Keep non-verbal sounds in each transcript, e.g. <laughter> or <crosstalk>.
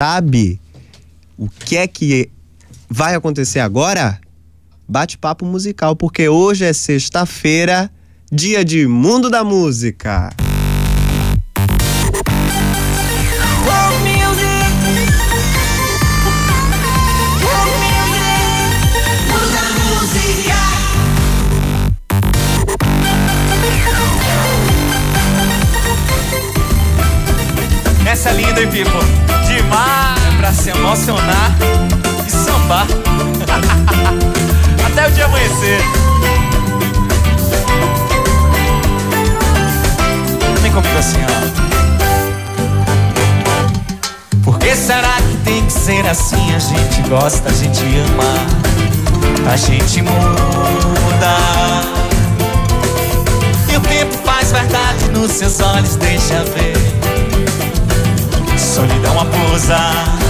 sabe o que é que vai acontecer agora? Bate-papo musical, porque hoje é sexta-feira, dia de Mundo da Música. Essa é linda, hein, Pipo? Pra se emocionar e sambar. <laughs> Até o dia amanhecer. Vem comigo assim, ó. Por que será que tem que ser assim? A gente gosta, a gente ama, a gente muda. E o tempo faz verdade nos seus olhos, deixa ver solidão a pousar.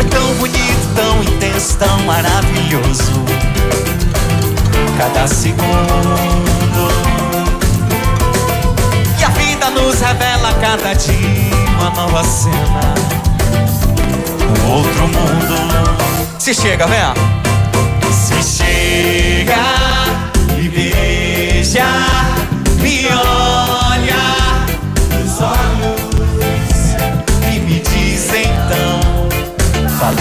Foi tão bonito, tão intenso, tão maravilhoso. Cada segundo. E a vida nos revela cada dia uma nova cena. Um outro mundo. Se chega, vem. Se chega e beija, me olha. Valeu,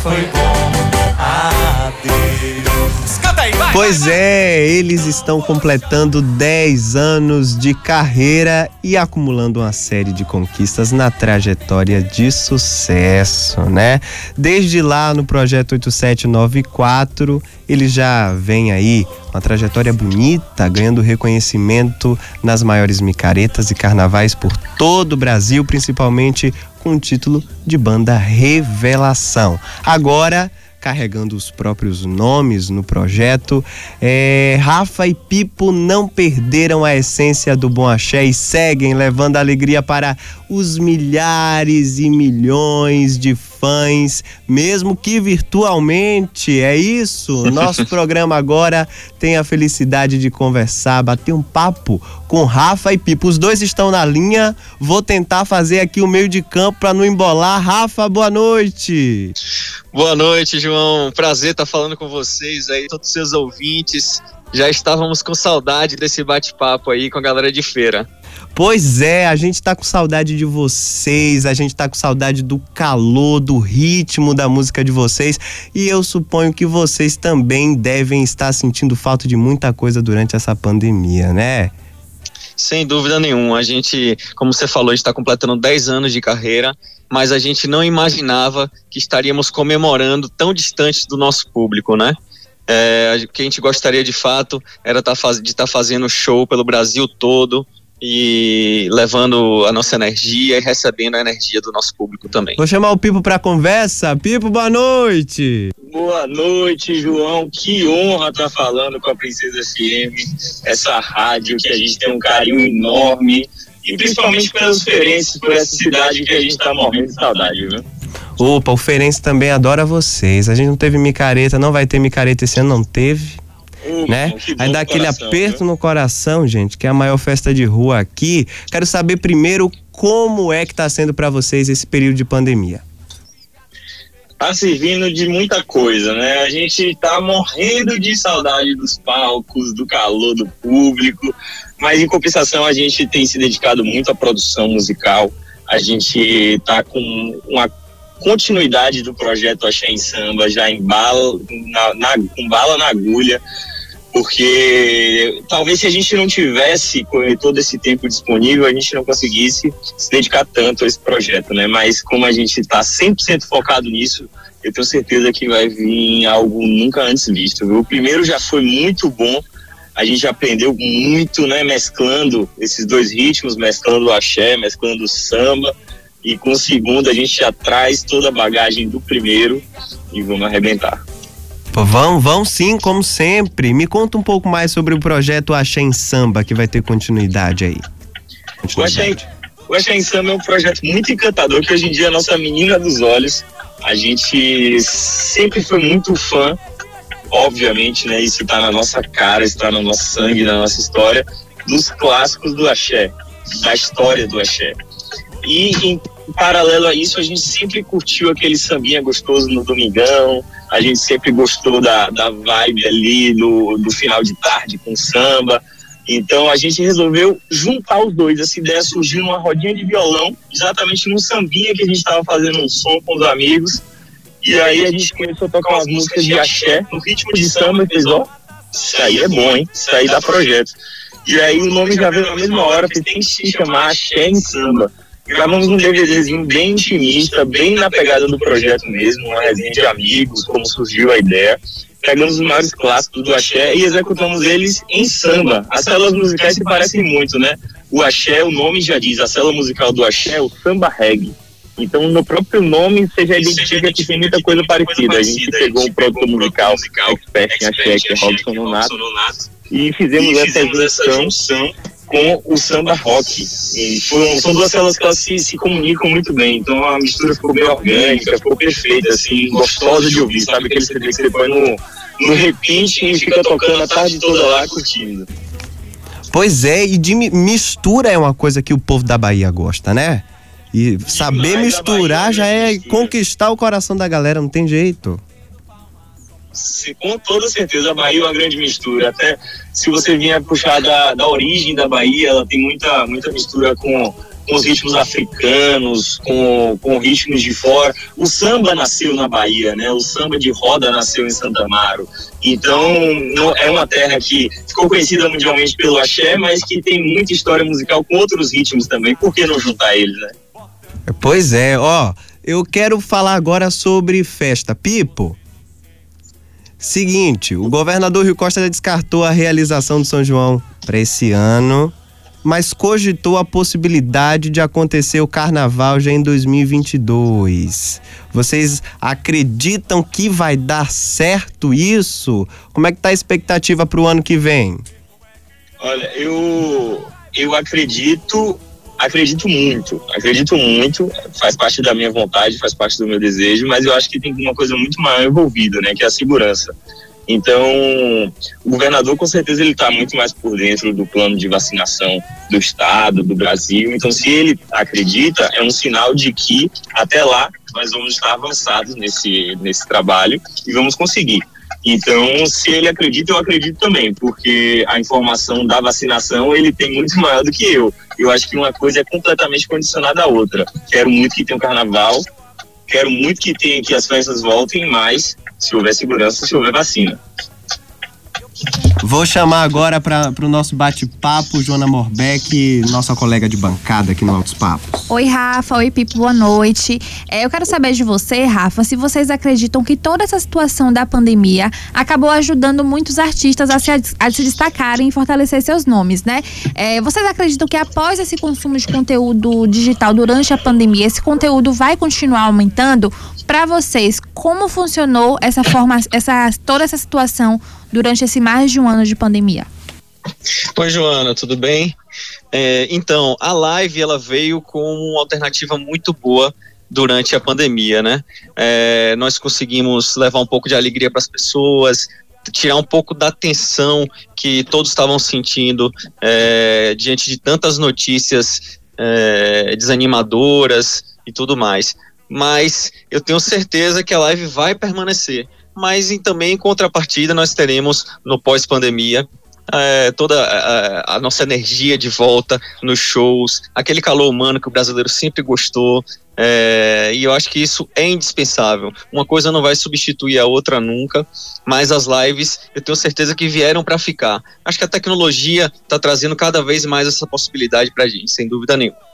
foi bom. Adeus. Canta aí, vai. Pois é, eles estão completando 10 anos de carreira e acumulando uma série de conquistas na trajetória de sucesso, né? Desde lá no projeto 8794, eles já vêm aí uma trajetória bonita, ganhando reconhecimento nas maiores micaretas e carnavais por todo o Brasil, principalmente com o título de banda Revelação. Agora, carregando os próprios nomes no projeto, é, Rafa e Pipo não perderam a essência do bom axé e seguem levando alegria para os milhares e milhões de fãs, mesmo que virtualmente. É isso. <laughs> Nosso programa agora tem a felicidade de conversar, bater um papo com Rafa e Pipo. Os dois estão na linha. Vou tentar fazer aqui o meio de campo para não embolar. Rafa, boa noite. Boa noite, João. Prazer estar falando com vocês aí, todos os seus ouvintes. Já estávamos com saudade desse bate-papo aí com a galera de feira. Pois é, a gente tá com saudade de vocês, a gente tá com saudade do calor, do ritmo da música de vocês e eu suponho que vocês também devem estar sentindo falta de muita coisa durante essa pandemia, né? Sem dúvida nenhuma. A gente, como você falou, está completando 10 anos de carreira, mas a gente não imaginava que estaríamos comemorando tão distante do nosso público, né? É, o que a gente gostaria de fato era tá faz, de estar tá fazendo show pelo Brasil todo, e levando a nossa energia e recebendo a energia do nosso público também. Vou chamar o Pipo para conversa. Pipo, boa noite. Boa noite, João. Que honra estar falando com a Princesa FM, essa rádio que a gente tem um carinho enorme e principalmente pelas Ferences, por essa cidade que a gente está morrendo de saudade, viu? Opa, o Ferense também adora vocês. A gente não teve micareta, não vai ter micareta esse ano, não teve né? Aí dá aquele coração, aperto no coração, gente, que é a maior festa de rua aqui. Quero saber primeiro como é que tá sendo para vocês esse período de pandemia. Tá servindo de muita coisa, né? A gente tá morrendo de saudade dos palcos, do calor do público, mas em compensação a gente tem se dedicado muito à produção musical. A gente tá com uma continuidade do projeto Axé em Samba, já em bala, na, na, com bala na agulha porque talvez se a gente não tivesse todo esse tempo disponível, a gente não conseguisse se dedicar tanto a esse projeto, né? Mas como a gente está 100% focado nisso, eu tenho certeza que vai vir algo nunca antes visto. Viu? O primeiro já foi muito bom, a gente aprendeu muito, né? Mesclando esses dois ritmos, mesclando o axé, mesclando o samba, e com o segundo a gente já traz toda a bagagem do primeiro e vamos arrebentar. Vão, vão sim, como sempre. Me conta um pouco mais sobre o projeto Axé em Samba, que vai ter continuidade aí. Continuidade. O Axé em Samba é um projeto muito encantador, que hoje em dia é a nossa menina dos olhos. A gente sempre foi muito fã, obviamente, né? Isso está na nossa cara, está no nosso sangue, na nossa história, dos clássicos do Axé, da história do Axé. E em paralelo a isso, a gente sempre curtiu aquele sambinha gostoso no domingão, a gente sempre gostou da, da vibe ali do, do final de tarde com samba. Então a gente resolveu juntar os dois. Essa ideia surgiu numa rodinha de violão, exatamente num sambinha que a gente estava fazendo um som com os amigos. E aí a gente começou a tocar umas músicas de axé, no ritmo de samba, e fez, ó, isso aí é bom, hein? Isso aí dá projeto. E aí o nome já veio na mesma hora, porque tem que se chamar Axé em Samba. Gravamos um DVDzinho bem intimista, bem na pegada do projeto mesmo, uma resenha de amigos, como surgiu a ideia. Pegamos os maiores clássicos do axé e executamos eles em samba. As células musicais se parecem muito, né? O axé, o nome já diz, a célula musical do axé é o samba reggae. Então, no próprio nome, você já identifica que tem muita coisa parecida. A gente pegou um produto musical expert em axé, que é Robson Nonato, e fizemos essa junção com o samba rock. E foram, são duas células que elas se, se comunicam muito bem. Então a mistura ficou bem orgânica, ficou perfeita, assim, gostosa de ouvir. Sabe aquele CD que você põe no, no repeat e fica tocando a tarde toda lá curtindo. Pois é, e de mistura é uma coisa que o povo da Bahia gosta, né? E saber misturar já é conquistar o coração da galera, não tem jeito com toda certeza a Bahia é uma grande mistura. Até se você vier puxar da, da origem da Bahia, ela tem muita, muita mistura com, com os ritmos africanos, com, com ritmos de fora. O samba nasceu na Bahia, né? O samba de roda nasceu em Santa Amaro. Então, não, é uma terra que ficou conhecida mundialmente pelo axé, mas que tem muita história musical com outros ritmos também. Por que não juntar eles, né? Pois é, ó. Eu quero falar agora sobre festa. Pipo, Seguinte, o governador Rio Costa descartou a realização do São João para esse ano, mas cogitou a possibilidade de acontecer o carnaval já em 2022. Vocês acreditam que vai dar certo isso? Como é que tá a expectativa para o ano que vem? Olha, eu eu acredito acredito muito, acredito muito, faz parte da minha vontade, faz parte do meu desejo, mas eu acho que tem uma coisa muito maior envolvida, né, que é a segurança. Então, o governador com certeza ele está muito mais por dentro do plano de vacinação do estado, do Brasil. Então, se ele acredita, é um sinal de que até lá nós vamos estar avançados nesse nesse trabalho e vamos conseguir. Então, se ele acredita, eu acredito também, porque a informação da vacinação ele tem muito <laughs> maior do que eu. Eu acho que uma coisa é completamente condicionada à outra. Quero muito que tenha um carnaval, quero muito que tenha que as festas voltem, mas se houver segurança, se houver vacina. Vou chamar agora para o nosso bate-papo Joana Morbeck, nossa colega de bancada aqui no Altos Papos. Oi, Rafa. Oi, Pipo. Boa noite. É, eu quero saber de você, Rafa, se vocês acreditam que toda essa situação da pandemia acabou ajudando muitos artistas a se, a se destacarem e fortalecer seus nomes, né? É, vocês acreditam que após esse consumo de conteúdo digital durante a pandemia, esse conteúdo vai continuar aumentando? Para vocês, como funcionou essa forma, essa toda essa situação durante esse mais de um ano de pandemia? Oi, Joana, tudo bem? É, então, a live ela veio com uma alternativa muito boa durante a pandemia, né? É, nós conseguimos levar um pouco de alegria para as pessoas, tirar um pouco da tensão que todos estavam sentindo é, diante de tantas notícias é, desanimadoras e tudo mais. Mas eu tenho certeza que a live vai permanecer mas em, também em contrapartida nós teremos no pós-pandemia é, toda a, a, nossa energia de volta nos shows, aquele calor humano que o brasileiro sempre gostou. É, e eu acho que isso é indispensável. Uma coisa não vai substituir a outra nunca, mas as lives eu tenho certeza que vieram para ficar. Acho que a tecnologia está trazendo cada vez mais essa possibilidade para a gente, sem dúvida nenhuma.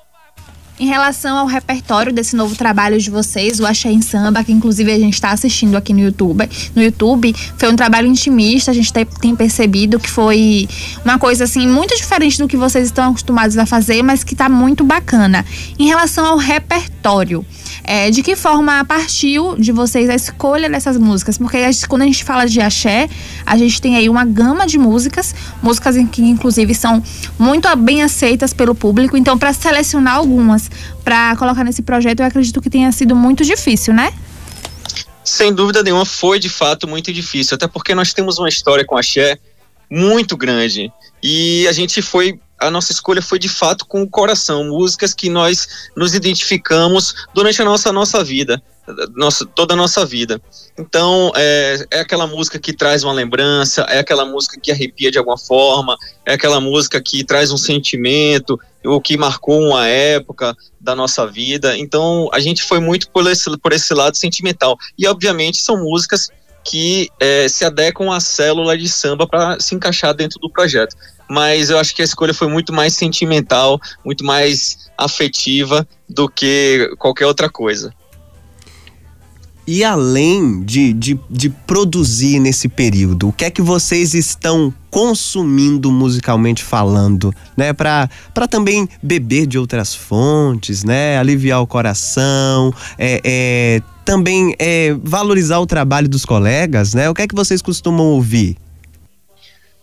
Em relação ao repertório desse novo trabalho de vocês, o Axé em Samba, que inclusive a gente está assistindo aqui no YouTube, no YouTube, foi um trabalho intimista, a gente tem percebido que foi uma coisa assim muito diferente do que vocês estão acostumados a fazer, mas que está muito bacana. Em relação ao repertório, é, de que forma partiu de vocês a escolha dessas músicas? Porque a gente, quando a gente fala de axé, a gente tem aí uma gama de músicas, músicas que inclusive são muito bem aceitas pelo público. Então, para selecionar algumas para colocar nesse projeto, eu acredito que tenha sido muito difícil, né? Sem dúvida nenhuma, foi de fato muito difícil, até porque nós temos uma história com axé muito grande e a gente foi a nossa escolha foi de fato com o coração, músicas que nós nos identificamos durante a nossa, nossa vida, nossa, toda a nossa vida. Então, é, é aquela música que traz uma lembrança, é aquela música que arrepia de alguma forma, é aquela música que traz um sentimento, o que marcou uma época da nossa vida. Então, a gente foi muito por esse, por esse lado sentimental. E, obviamente, são músicas que é, se adequam à célula de samba para se encaixar dentro do projeto. Mas eu acho que a escolha foi muito mais sentimental, muito mais afetiva do que qualquer outra coisa. E além de, de, de, produzir nesse período, o que é que vocês estão consumindo musicalmente falando, né? Para também beber de outras fontes, né? Aliviar o coração, é, é, também é, valorizar o trabalho dos colegas, né? O que é que vocês costumam ouvir?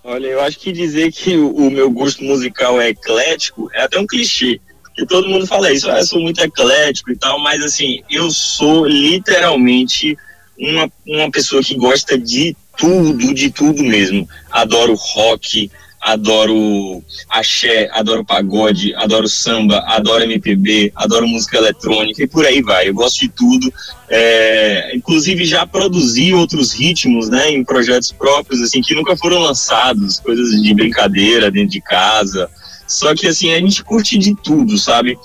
Olha, eu acho que dizer que o, o meu gosto musical é eclético é até um clichê que todo mundo fala isso, ah, eu sou muito eclético e tal, mas assim, eu sou literalmente uma, uma pessoa que gosta de tudo, de tudo mesmo. Adoro rock, adoro axé, adoro pagode, adoro samba, adoro MPB, adoro música eletrônica e por aí vai. Eu gosto de tudo. É, inclusive já produzi outros ritmos, né, em projetos próprios, assim, que nunca foram lançados, coisas de brincadeira dentro de casa. Só que assim, a gente curte de tudo, sabe?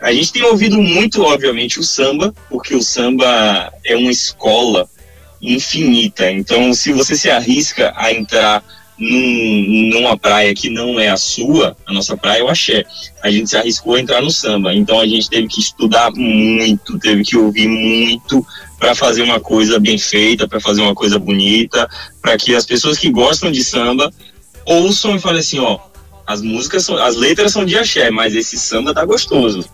A gente tem ouvido muito, obviamente, o samba, porque o samba é uma escola infinita. Então, se você se arrisca a entrar num, numa praia que não é a sua, a nossa praia é o axé. A gente se arriscou a entrar no samba. Então, a gente teve que estudar muito, teve que ouvir muito para fazer uma coisa bem feita, para fazer uma coisa bonita, para que as pessoas que gostam de samba ouçam e falem assim, ó, as músicas, são, as letras são de axé, mas esse samba tá gostoso.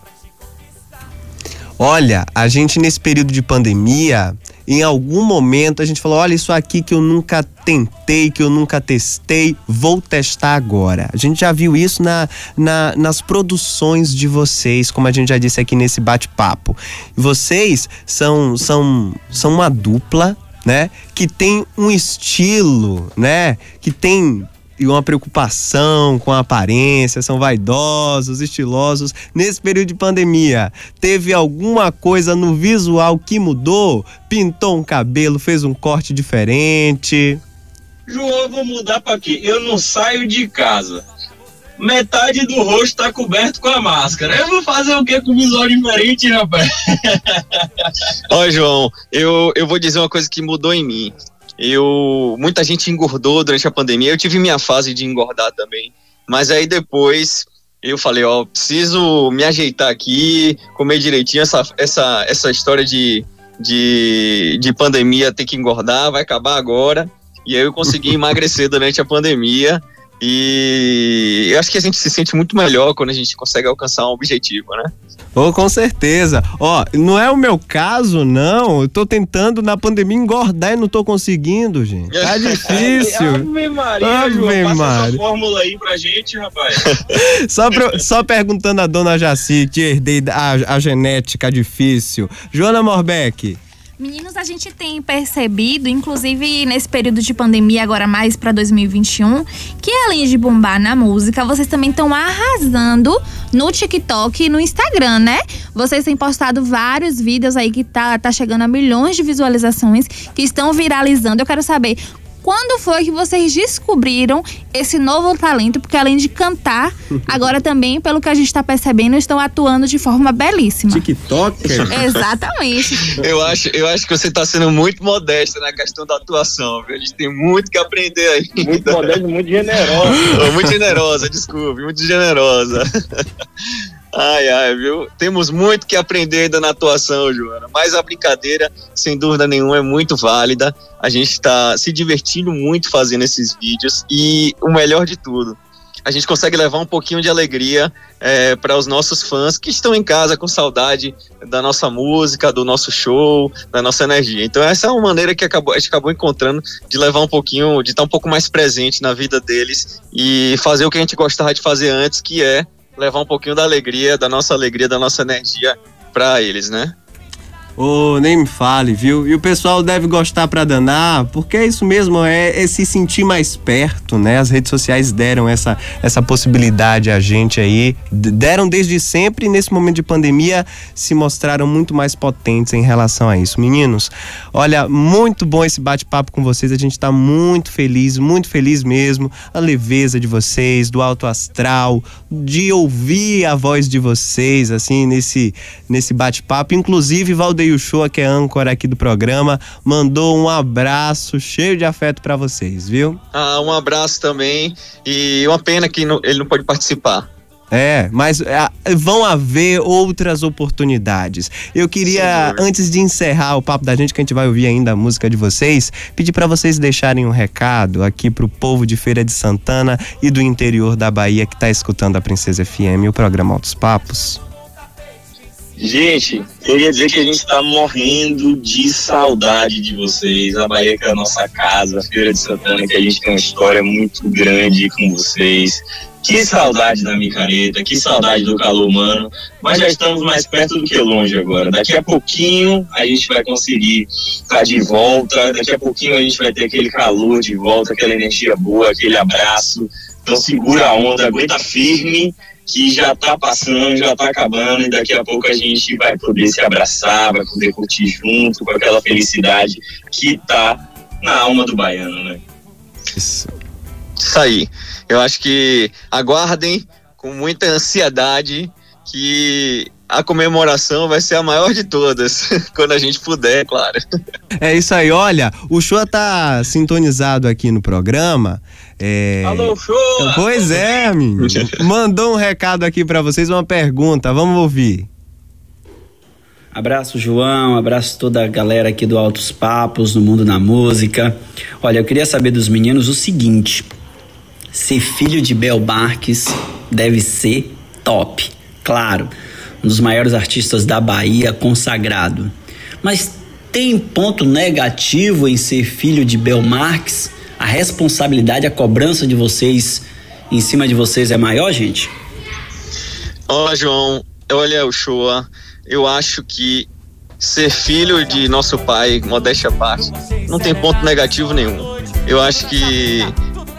Olha, a gente nesse período de pandemia, em algum momento a gente falou: olha, isso aqui que eu nunca tentei, que eu nunca testei, vou testar agora. A gente já viu isso na, na nas produções de vocês, como a gente já disse aqui nesse bate-papo. Vocês são, são, são uma dupla, né? Que tem um estilo, né? Que tem e uma preocupação com a aparência, são vaidosos, estilosos. Nesse período de pandemia, teve alguma coisa no visual que mudou? Pintou um cabelo, fez um corte diferente? João, eu vou mudar para quê? Eu não saio de casa. Metade do rosto tá coberto com a máscara. Eu vou fazer o que com visual diferente, rapaz? Ó, João, eu, eu vou dizer uma coisa que mudou em mim. Eu muita gente engordou durante a pandemia. Eu tive minha fase de engordar também, mas aí depois eu falei, ó, preciso me ajeitar aqui, comer direitinho essa essa essa história de de, de pandemia ter que engordar vai acabar agora. E aí eu consegui <laughs> emagrecer durante a pandemia. E eu acho que a gente se sente muito melhor quando a gente consegue alcançar um objetivo, né? Oh, com certeza. Ó, oh, não é o meu caso, não. Eu tô tentando na pandemia engordar e não tô conseguindo, gente. Tá <laughs> difícil. Ave Maria, Ave João, passa Maria. essa fórmula aí pra gente, rapaz. <laughs> só, pro, só perguntando a dona Jaci, que herdei a, a genética difícil. Joana Morbeck. Meninos, a gente tem percebido, inclusive nesse período de pandemia, agora mais para 2021, que além de bombar na música, vocês também estão arrasando no TikTok e no Instagram, né? Vocês têm postado vários vídeos aí que tá, tá chegando a milhões de visualizações, que estão viralizando. Eu quero saber quando foi que vocês descobriram esse novo talento? Porque além de cantar, <laughs> agora também, pelo que a gente está percebendo, estão atuando de forma belíssima. TikTok? <laughs> <laughs> Exatamente. eu, acho, eu acho que você está sendo muito modesta na questão da atuação, viu? A gente tem muito que aprender aí. Muito modesta, muito generosa. muito generosa, desculpe, muito generosa. Ai, ai, viu? Temos muito que aprender ainda na atuação, Joana. Mas a brincadeira, sem dúvida nenhuma, é muito válida. A gente está se divertindo muito fazendo esses vídeos. E o melhor de tudo, a gente consegue levar um pouquinho de alegria é, para os nossos fãs que estão em casa com saudade da nossa música, do nosso show, da nossa energia. Então essa é uma maneira que acabou, a gente acabou encontrando de levar um pouquinho, de estar um pouco mais presente na vida deles e fazer o que a gente gostava de fazer antes, que é levar um pouquinho da alegria, da nossa alegria, da nossa energia para eles, né? Ô, oh, nem me fale, viu? E o pessoal deve gostar pra danar, porque é isso mesmo, é, é, se sentir mais perto, né? As redes sociais deram essa, essa possibilidade a gente aí, deram desde sempre e nesse momento de pandemia se mostraram muito mais potentes em relação a isso. Meninos, olha, muito bom esse bate-papo com vocês, a gente tá muito feliz, muito feliz mesmo, a leveza de vocês, do alto astral, de ouvir a voz de vocês, assim, nesse, nesse bate-papo, inclusive Valdeir o Uchoa, que é âncora aqui do programa, mandou um abraço cheio de afeto para vocês, viu? Ah, um abraço também. E uma pena que não, ele não pode participar. É, mas é, vão haver outras oportunidades. Eu queria, Sim, antes de encerrar o papo da gente, que a gente vai ouvir ainda a música de vocês, pedir para vocês deixarem um recado aqui pro povo de Feira de Santana e do interior da Bahia que tá escutando a Princesa FM e o programa Altos Papos. Gente, queria dizer que a gente está morrendo de saudade de vocês. A Bahia que é a nossa casa, a Feira de Santana, que a gente tem uma história muito grande com vocês. Que saudade da micareta, que saudade do calor humano. Mas já estamos mais perto do que longe agora. Daqui a pouquinho a gente vai conseguir estar de volta. Daqui a pouquinho a gente vai ter aquele calor de volta, aquela energia boa, aquele abraço. Então segura a onda, aguenta firme que já está passando, já está acabando e daqui a pouco a gente vai poder se abraçar, vai poder curtir junto com aquela felicidade que está na alma do baiano, né? Isso. Isso aí. Eu acho que aguardem com muita ansiedade que a comemoração vai ser a maior de todas, <laughs> quando a gente puder, claro. É isso aí, olha, o show tá sintonizado aqui no programa. É... Alô, show! Pois é, menino. Mandou um recado aqui para vocês, uma pergunta, vamos ouvir. Abraço, João, abraço toda a galera aqui do Altos Papos, no Mundo da Música. Olha, eu queria saber dos meninos o seguinte: ser filho de Bel Marques deve ser top, claro um dos maiores artistas da Bahia, consagrado. Mas tem ponto negativo em ser filho de Bel Marques? A responsabilidade, a cobrança de vocês em cima de vocês é maior, gente? Olá, João. Olha, o Shoa. Eu acho que ser filho de nosso pai, modéstia à parte, não tem ponto negativo nenhum. Eu acho que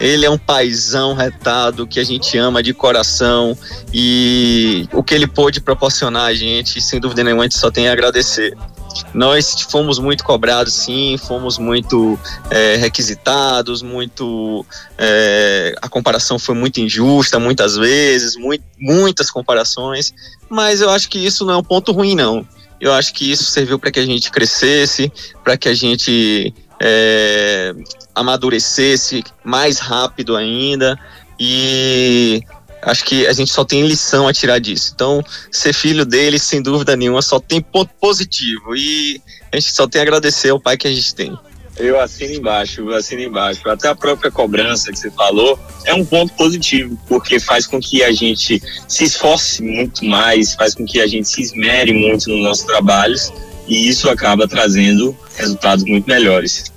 ele é um paizão retado que a gente ama de coração e o que ele pôde proporcionar a gente, sem dúvida nenhuma, a gente só tem a agradecer. Nós fomos muito cobrados, sim, fomos muito é, requisitados, muito. É, a comparação foi muito injusta muitas vezes, muito, muitas comparações, mas eu acho que isso não é um ponto ruim, não. Eu acho que isso serviu para que a gente crescesse, para que a gente é, amadurecesse mais rápido ainda e acho que a gente só tem lição a tirar disso. Então, ser filho dele, sem dúvida nenhuma, só tem ponto positivo e a gente só tem a agradecer ao pai que a gente tem. Eu assino embaixo, eu assino embaixo. Até a própria cobrança que você falou é um ponto positivo, porque faz com que a gente se esforce muito mais, faz com que a gente se esmere muito nos nossos trabalhos e isso acaba trazendo resultados muito melhores.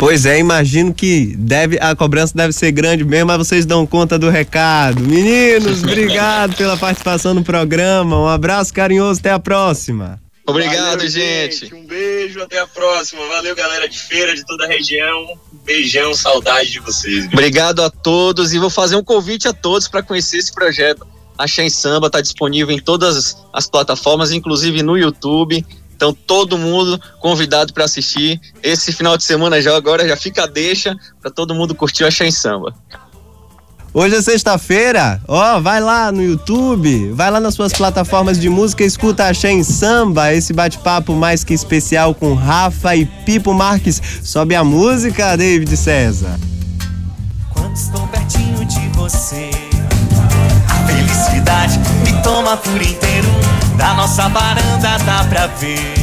Pois é, imagino que deve a cobrança deve ser grande mesmo, mas vocês dão conta do recado. Meninos, <laughs> obrigado pela participação no programa. Um abraço carinhoso, até a próxima. Obrigado, Valeu, gente. gente. Um beijo, até a próxima. Valeu, galera de feira de toda a região. Um beijão, saudade de vocês. Viu? Obrigado a todos e vou fazer um convite a todos para conhecer esse projeto. A Shen Samba está disponível em todas as plataformas, inclusive no YouTube. Então todo mundo convidado para assistir esse final de semana já agora já fica a deixa para todo mundo curtir o Axé em Samba. Hoje é sexta-feira, ó, vai lá no YouTube, vai lá nas suas plataformas de música, escuta Axé em Samba, esse bate-papo mais que especial com Rafa e Pipo Marques. Sobe a música, David César. Quando estou pertinho de você, a felicidade me toma por inteiro. Da nossa varanda dá pra ver